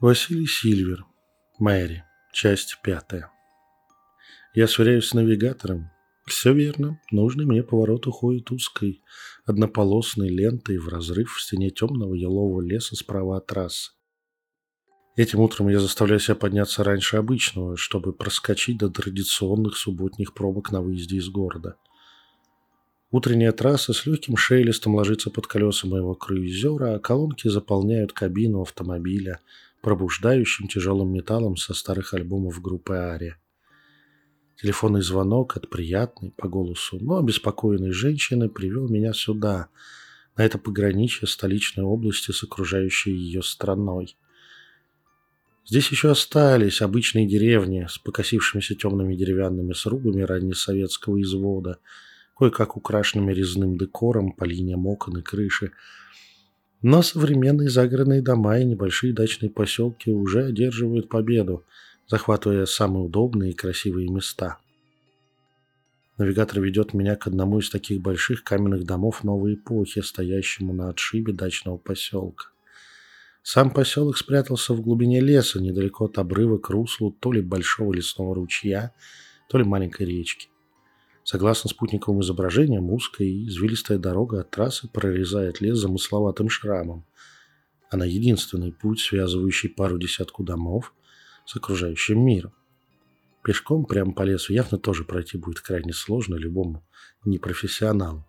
Василий Сильвер. Мэри. Часть пятая. Я сверяюсь с навигатором. Все верно. Нужный мне поворот уходит узкой, однополосной лентой в разрыв в стене темного елового леса справа от трассы. Этим утром я заставляю себя подняться раньше обычного, чтобы проскочить до традиционных субботних пробок на выезде из города. Утренняя трасса с легким шелестом ложится под колеса моего круизера, а колонки заполняют кабину автомобиля – пробуждающим тяжелым металлом со старых альбомов группы Ария. Телефонный звонок от приятной по голосу, но обеспокоенной женщины привел меня сюда, на это пограничье столичной области с окружающей ее страной. Здесь еще остались обычные деревни с покосившимися темными деревянными срубами раннесоветского извода, кое-как украшенными резным декором по линиям окон и крыши, но современные загородные дома и небольшие дачные поселки уже одерживают победу, захватывая самые удобные и красивые места. Навигатор ведет меня к одному из таких больших каменных домов новой эпохи, стоящему на отшибе дачного поселка. Сам поселок спрятался в глубине леса, недалеко от обрыва к руслу то ли большого лесного ручья, то ли маленькой речки. Согласно спутниковым изображениям, узкая и извилистая дорога от трассы прорезает лес замысловатым шрамом. Она единственный путь, связывающий пару десятку домов с окружающим миром. Пешком прямо по лесу явно тоже пройти будет крайне сложно любому непрофессионалу.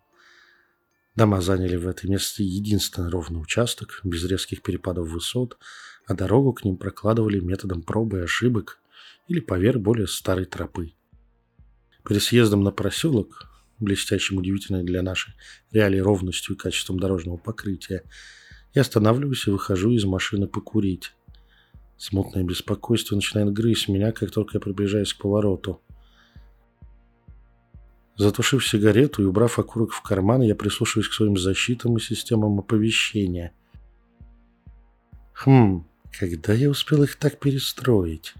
Дома заняли в этой месте единственный ровный участок, без резких перепадов высот, а дорогу к ним прокладывали методом пробы и ошибок или поверх более старой тропы. Перед съездом на проселок, блестящим удивительной для нашей реалии ровностью и качеством дорожного покрытия, я останавливаюсь и выхожу из машины покурить. Смутное беспокойство начинает грызть меня, как только я приближаюсь к повороту. Затушив сигарету и убрав окурок в карман, я прислушиваюсь к своим защитам и системам оповещения. Хм, когда я успел их так перестроить?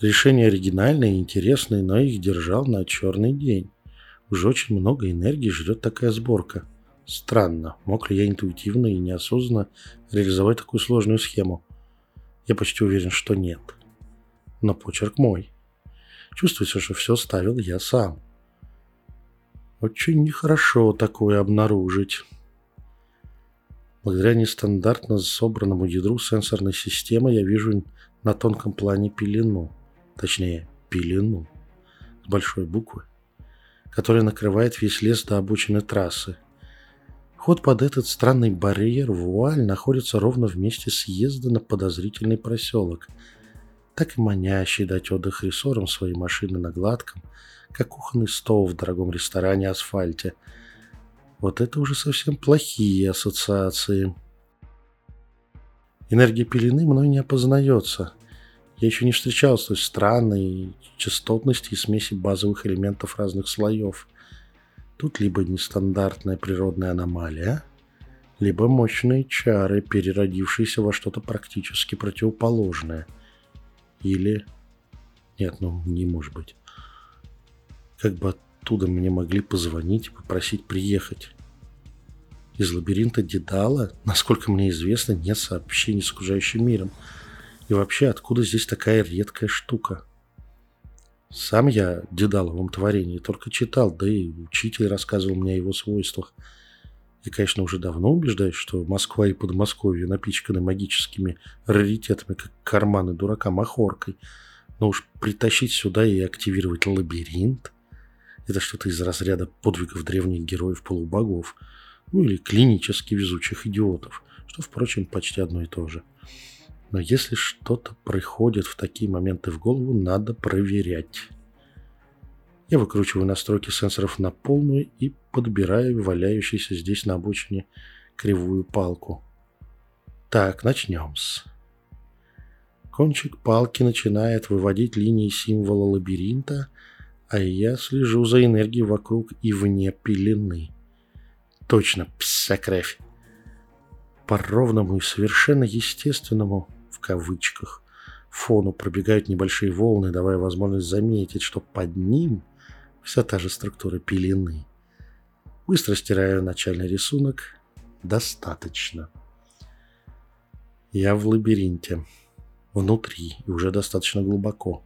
Решение оригинальное и интересное, но их держал на черный день. Уже очень много энергии жрет такая сборка. Странно, мог ли я интуитивно и неосознанно реализовать такую сложную схему? Я почти уверен, что нет. Но почерк мой. Чувствуется, что все ставил я сам. Очень нехорошо такое обнаружить. Благодаря нестандартно собранному ядру сенсорной системы я вижу на тонком плане пелену точнее пелену, с большой буквы, которая накрывает весь лес до обочины трассы. Ход под этот странный барьер вуаль находится ровно в месте съезда на подозрительный проселок, так и манящий дать отдых рессором своей машины на гладком, как кухонный стол в дорогом ресторане асфальте. Вот это уже совсем плохие ассоциации. Энергия пелены мной не опознается. Я еще не встречал с той странной частотности и смеси базовых элементов разных слоев. Тут либо нестандартная природная аномалия, либо мощные чары, переродившиеся во что-то практически противоположное. Или... Нет, ну не может быть. Как бы оттуда мне могли позвонить и попросить приехать. Из лабиринта Дедала, насколько мне известно, нет сообщений с окружающим миром – и вообще, откуда здесь такая редкая штука? Сам я Дедаловом творении только читал, да и учитель рассказывал мне о его свойствах. Я, конечно, уже давно убеждаюсь, что Москва и Подмосковье напичканы магическими раритетами, как карманы дурака махоркой. Но уж притащить сюда и активировать лабиринт – это что-то из разряда подвигов древних героев-полубогов, ну или клинически везучих идиотов, что, впрочем, почти одно и то же. Но если что-то приходит в такие моменты в голову, надо проверять. Я выкручиваю настройки сенсоров на полную и подбираю валяющуюся здесь на обочине кривую палку. Так, начнем с. Кончик палки начинает выводить линии символа лабиринта, а я слежу за энергией вокруг и вне пелены. Точно, псакревь. По ровному и совершенно естественному в кавычках, фону пробегают небольшие волны, давая возможность заметить, что под ним вся та же структура пелены. Быстро стираю начальный рисунок. Достаточно. Я в лабиринте. Внутри и уже достаточно глубоко.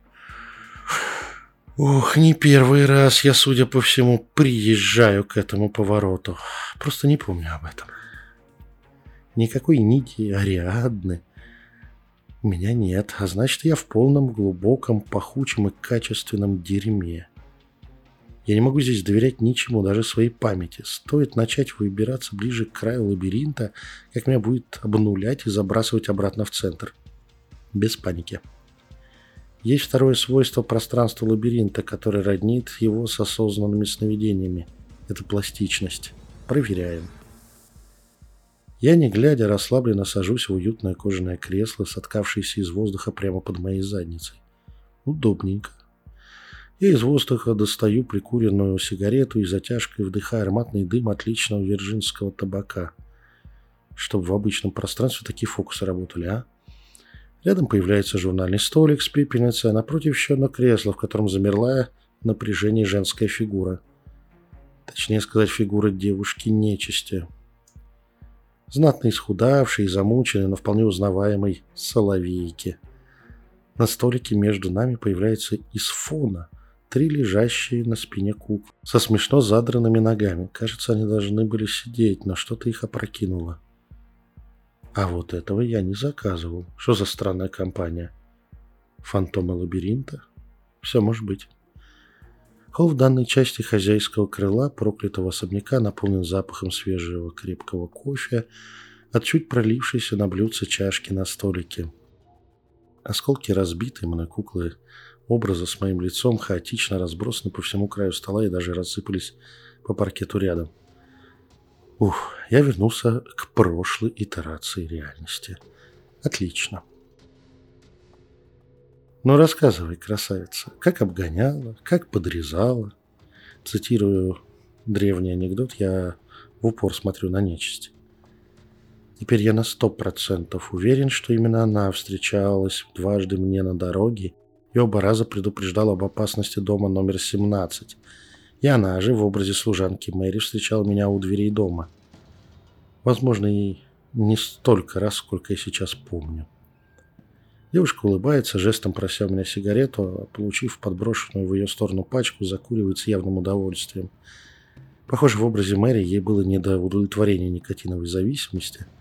Ох, не первый раз я, судя по всему, приезжаю к этому повороту. Просто не помню об этом. Никакой нити Ариадны у меня нет, а значит, я в полном, глубоком, пахучем и качественном дерьме. Я не могу здесь доверять ничему, даже своей памяти. Стоит начать выбираться ближе к краю лабиринта, как меня будет обнулять и забрасывать обратно в центр. Без паники. Есть второе свойство пространства лабиринта, которое роднит его с осознанными сновидениями. Это пластичность. Проверяем. Я, не глядя, расслабленно сажусь в уютное кожаное кресло, соткавшееся из воздуха прямо под моей задницей. Удобненько. Я из воздуха достаю прикуренную сигарету и затяжкой вдыхаю ароматный дым отличного вирджинского табака. Чтобы в обычном пространстве такие фокусы работали, а? Рядом появляется журнальный столик с пепельницей, а напротив еще одно кресло, в котором замерла напряжение женская фигура. Точнее сказать, фигура девушки-нечисти. Знатно исхудавшей и замученной, но вполне узнаваемой соловейки. На столике между нами появляется из фона – три лежащие на спине куклы со смешно задранными ногами. Кажется, они должны были сидеть, но что-то их опрокинуло. А вот этого я не заказывал. Что за странная компания? Фантомы лабиринта? Все может быть. Холл в данной части хозяйского крыла проклятого особняка наполнен запахом свежего крепкого кофе от чуть пролившейся на блюдце чашки на столике. Осколки разбитой мной куклы образа с моим лицом хаотично разбросаны по всему краю стола и даже рассыпались по паркету рядом. Ух, я вернулся к прошлой итерации реальности. Отлично. Ну, рассказывай, красавица, как обгоняла, как подрезала. Цитирую древний анекдот, я в упор смотрю на нечисть. Теперь я на сто процентов уверен, что именно она встречалась дважды мне на дороге и оба раза предупреждал об опасности дома номер 17. И она же в образе служанки Мэри встречала меня у дверей дома. Возможно, и не столько раз, сколько я сейчас помню. Девушка улыбается, жестом прося у меня сигарету, а получив подброшенную в ее сторону пачку, закуривает с явным удовольствием. Похоже, в образе Мэри ей было не до удовлетворения никотиновой зависимости –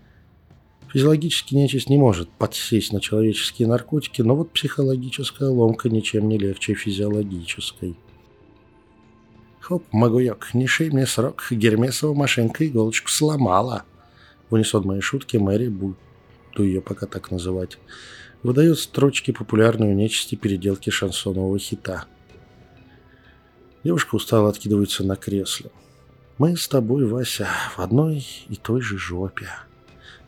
Физиологически нечисть не может подсесть на человеческие наркотики, но вот психологическая ломка ничем не легче физиологической. Хоп, Магуёк, не шей мне срок, Гермесова машинка иголочку сломала. В унисон моей шутки Мэри, буду ее пока так называть, выдает строчки популярной у нечисти переделки шансонового хита. Девушка устало откидывается на кресле. Мы с тобой, Вася, в одной и той же жопе.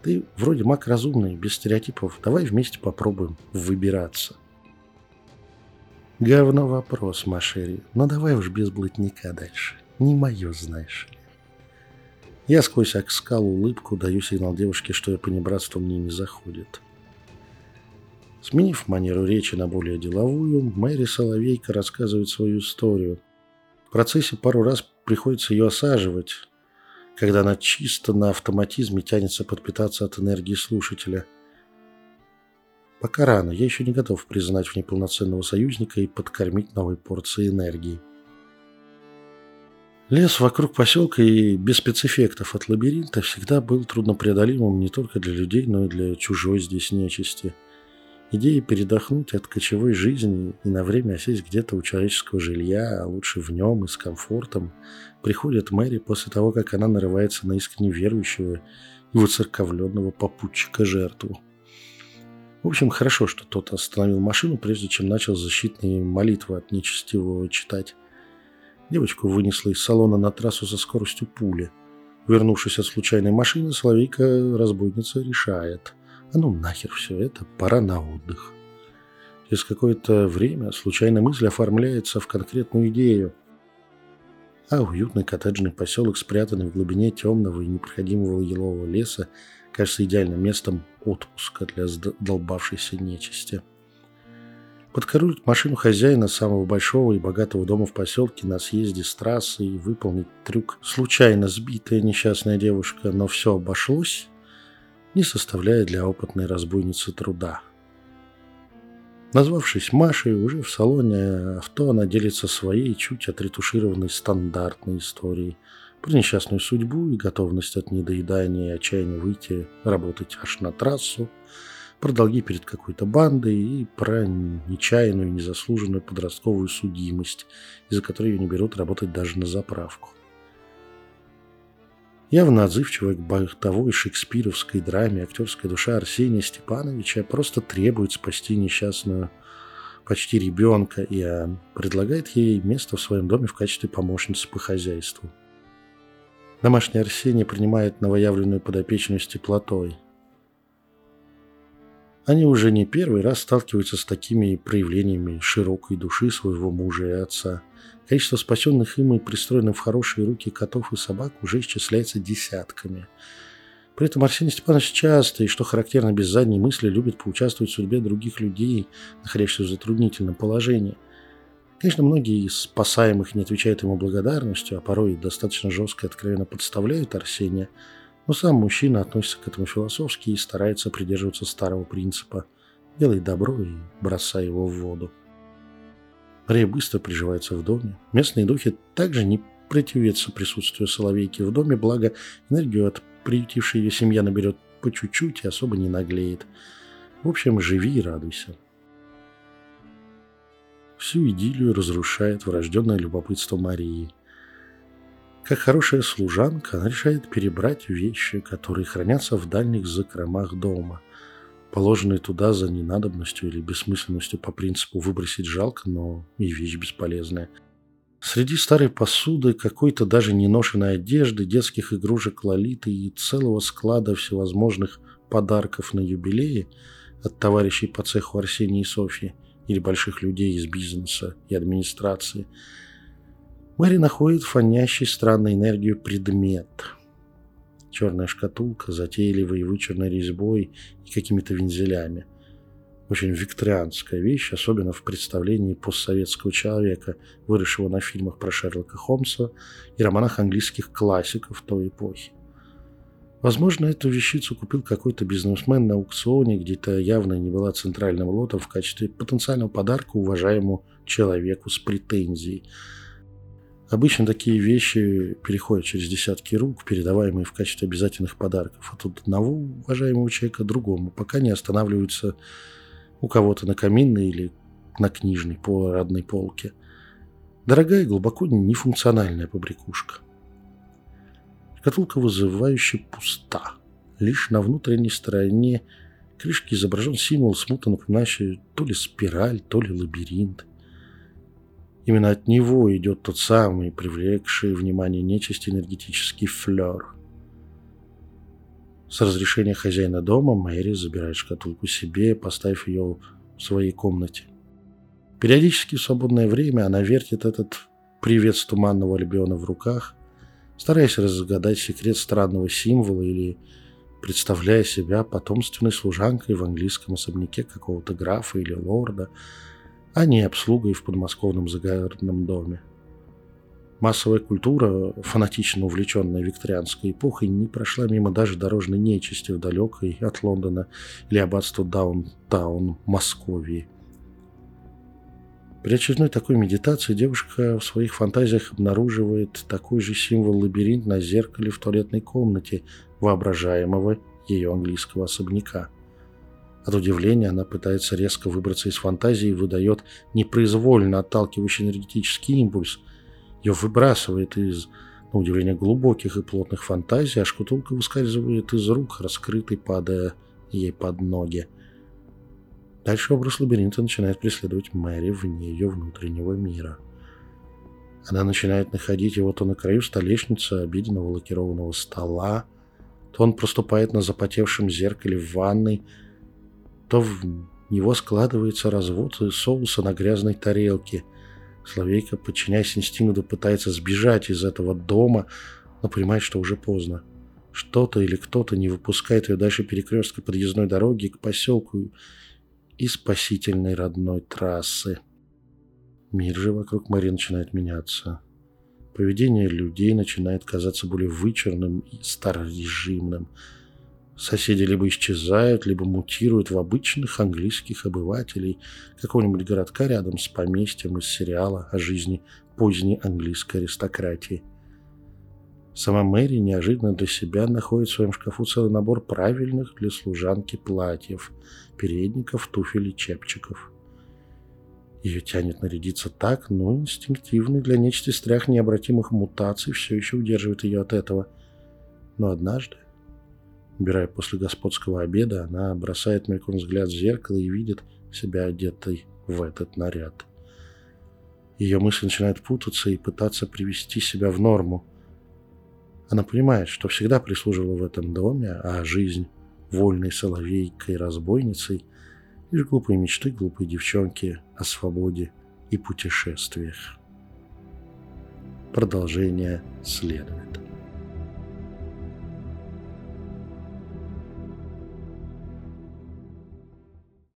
Ты вроде маг разумный, без стереотипов. Давай вместе попробуем выбираться. Говно вопрос, Машери. Но давай уж без блатника дальше. Не мое, знаешь. Я сквозь скалу улыбку даю сигнал девушке, что я понебратство мне не заходит. Сменив манеру речи на более деловую, Мэри Соловейка рассказывает свою историю. В процессе пару раз приходится ее осаживать, когда она чисто на автоматизме тянется подпитаться от энергии слушателя. Пока рано, я еще не готов признать в ней полноценного союзника и подкормить новой порцией энергии. Лес вокруг поселка и без спецэффектов от лабиринта всегда был труднопреодолимым не только для людей, но и для чужой здесь нечисти – Идея передохнуть от кочевой жизни и на время осесть где-то у человеческого жилья, а лучше в нем и с комфортом, приходит Мэри после того, как она нарывается на искренне верующего и выцерковленного попутчика жертву. В общем, хорошо, что тот остановил машину, прежде чем начал защитные молитвы от нечестивого читать. Девочку вынесло из салона на трассу со скоростью пули. Вернувшись от случайной машины, Соловейка-разбойница решает – а ну нахер все это, пора на отдых. Через какое-то время случайная мысль оформляется в конкретную идею. А уютный коттеджный поселок, спрятанный в глубине темного и непроходимого елового леса, кажется идеальным местом отпуска для долбавшейся нечисти. Подкоруить машину хозяина самого большого и богатого дома в поселке на съезде с трассы и выполнить трюк случайно сбитая несчастная девушка, но все обошлось, не составляет для опытной разбойницы труда. Назвавшись Машей, уже в салоне авто она делится своей чуть отретушированной стандартной историей про несчастную судьбу и готовность от недоедания и отчаяния выйти работать аж на трассу, про долги перед какой-то бандой и про нечаянную, незаслуженную подростковую судимость, из-за которой ее не берут работать даже на заправку. Явно отзывчивая к бортовой шекспировской драме актерская душа Арсения Степановича просто требует спасти несчастную почти ребенка и предлагает ей место в своем доме в качестве помощницы по хозяйству. Домашний Арсений принимает новоявленную подопечную с теплотой. Они уже не первый раз сталкиваются с такими проявлениями широкой души своего мужа и отца – Количество спасенных им и пристроенных в хорошие руки котов и собак уже исчисляется десятками. При этом Арсений Степанович часто, и что характерно без задней мысли, любит поучаствовать в судьбе других людей, находящихся в затруднительном положении. Конечно, многие из спасаемых не отвечают ему благодарностью, а порой достаточно жестко и откровенно подставляют Арсения, но сам мужчина относится к этому философски и старается придерживаться старого принципа «делай добро и бросай его в воду». Мария быстро приживается в доме. Местные духи также не противятся присутствию соловейки в доме, благо энергию от приютившей ее семья наберет по чуть-чуть и особо не наглеет. В общем, живи и радуйся. Всю идиллию разрушает врожденное любопытство Марии. Как хорошая служанка, она решает перебрать вещи, которые хранятся в дальних закромах дома – положенные туда за ненадобностью или бессмысленностью по принципу выбросить жалко, но и вещь бесполезная. Среди старой посуды, какой-то даже неношенной одежды, детских игрушек Лолиты и целого склада всевозможных подарков на юбилее от товарищей по цеху Арсения и Софьи или больших людей из бизнеса и администрации, Мэри находит фонящий странной энергию предмет – черная шкатулка, затейливой вычурной резьбой и какими-то вензелями. Очень викторианская вещь, особенно в представлении постсоветского человека, выросшего на фильмах про Шерлока Холмса и романах английских классиков той эпохи. Возможно, эту вещицу купил какой-то бизнесмен на аукционе, где-то явно не была центральным лотом в качестве потенциального подарка уважаемому человеку с претензией – Обычно такие вещи переходят через десятки рук, передаваемые в качестве обязательных подарков от одного уважаемого человека другому, пока не останавливаются у кого-то на каминной или на книжной по родной полке. Дорогая и глубоко нефункциональная побрякушка. Шкатулка вызывающе пуста. Лишь на внутренней стороне крышки изображен символ, смутно напоминающий то ли спираль, то ли лабиринт. Именно от него идет тот самый, привлекший внимание нечисти энергетический флер. С разрешения хозяина дома Мэри забирает шкатулку себе, поставив ее в своей комнате. Периодически в свободное время она вертит этот привет с туманного альбиона в руках, стараясь разгадать секрет странного символа или представляя себя потомственной служанкой в английском особняке какого-то графа или лорда – а не обслугой в подмосковном загородном доме. Массовая культура, фанатично увлеченная викторианской эпохой, не прошла мимо даже дорожной нечисти в далекой от Лондона или аббатства Даунтаун, Московии. При очередной такой медитации девушка в своих фантазиях обнаруживает такой же символ-лабиринт на зеркале в туалетной комнате воображаемого ее английского особняка – от удивления она пытается резко выбраться из фантазии и выдает непроизвольно отталкивающий энергетический импульс. Ее выбрасывает из, на удивление, глубоких и плотных фантазий, а шкатулка выскальзывает из рук, раскрытой, падая ей под ноги. Дальше образ лабиринта начинает преследовать Мэри вне ее внутреннего мира. Она начинает находить его то на краю столешницы обеденного лакированного стола, то он проступает на запотевшем зеркале в ванной – то в него складывается развод соуса на грязной тарелке. Словейка, подчиняясь инстинкту, пытается сбежать из этого дома, но понимает, что уже поздно. Что-то или кто-то не выпускает ее дальше перекрестка подъездной дороги к поселку и спасительной родной трассы. Мир же вокруг Мари начинает меняться. Поведение людей начинает казаться более вычурным и старорежимным – Соседи либо исчезают, либо мутируют в обычных английских обывателей какого-нибудь городка рядом с поместьем из сериала о жизни поздней английской аристократии. Сама Мэри неожиданно для себя находит в своем шкафу целый набор правильных для служанки платьев, передников, туфель и чепчиков. Ее тянет нарядиться так, но инстинктивный для нечто страх необратимых мутаций все еще удерживает ее от этого. Но однажды, Убирая после господского обеда, она бросает мельком взгляд в зеркало и видит себя одетой в этот наряд. Ее мысли начинают путаться и пытаться привести себя в норму. Она понимает, что всегда прислуживала в этом доме, а жизнь вольной соловейкой-разбойницей — лишь глупые мечты глупой девчонки о свободе и путешествиях. Продолжение следует.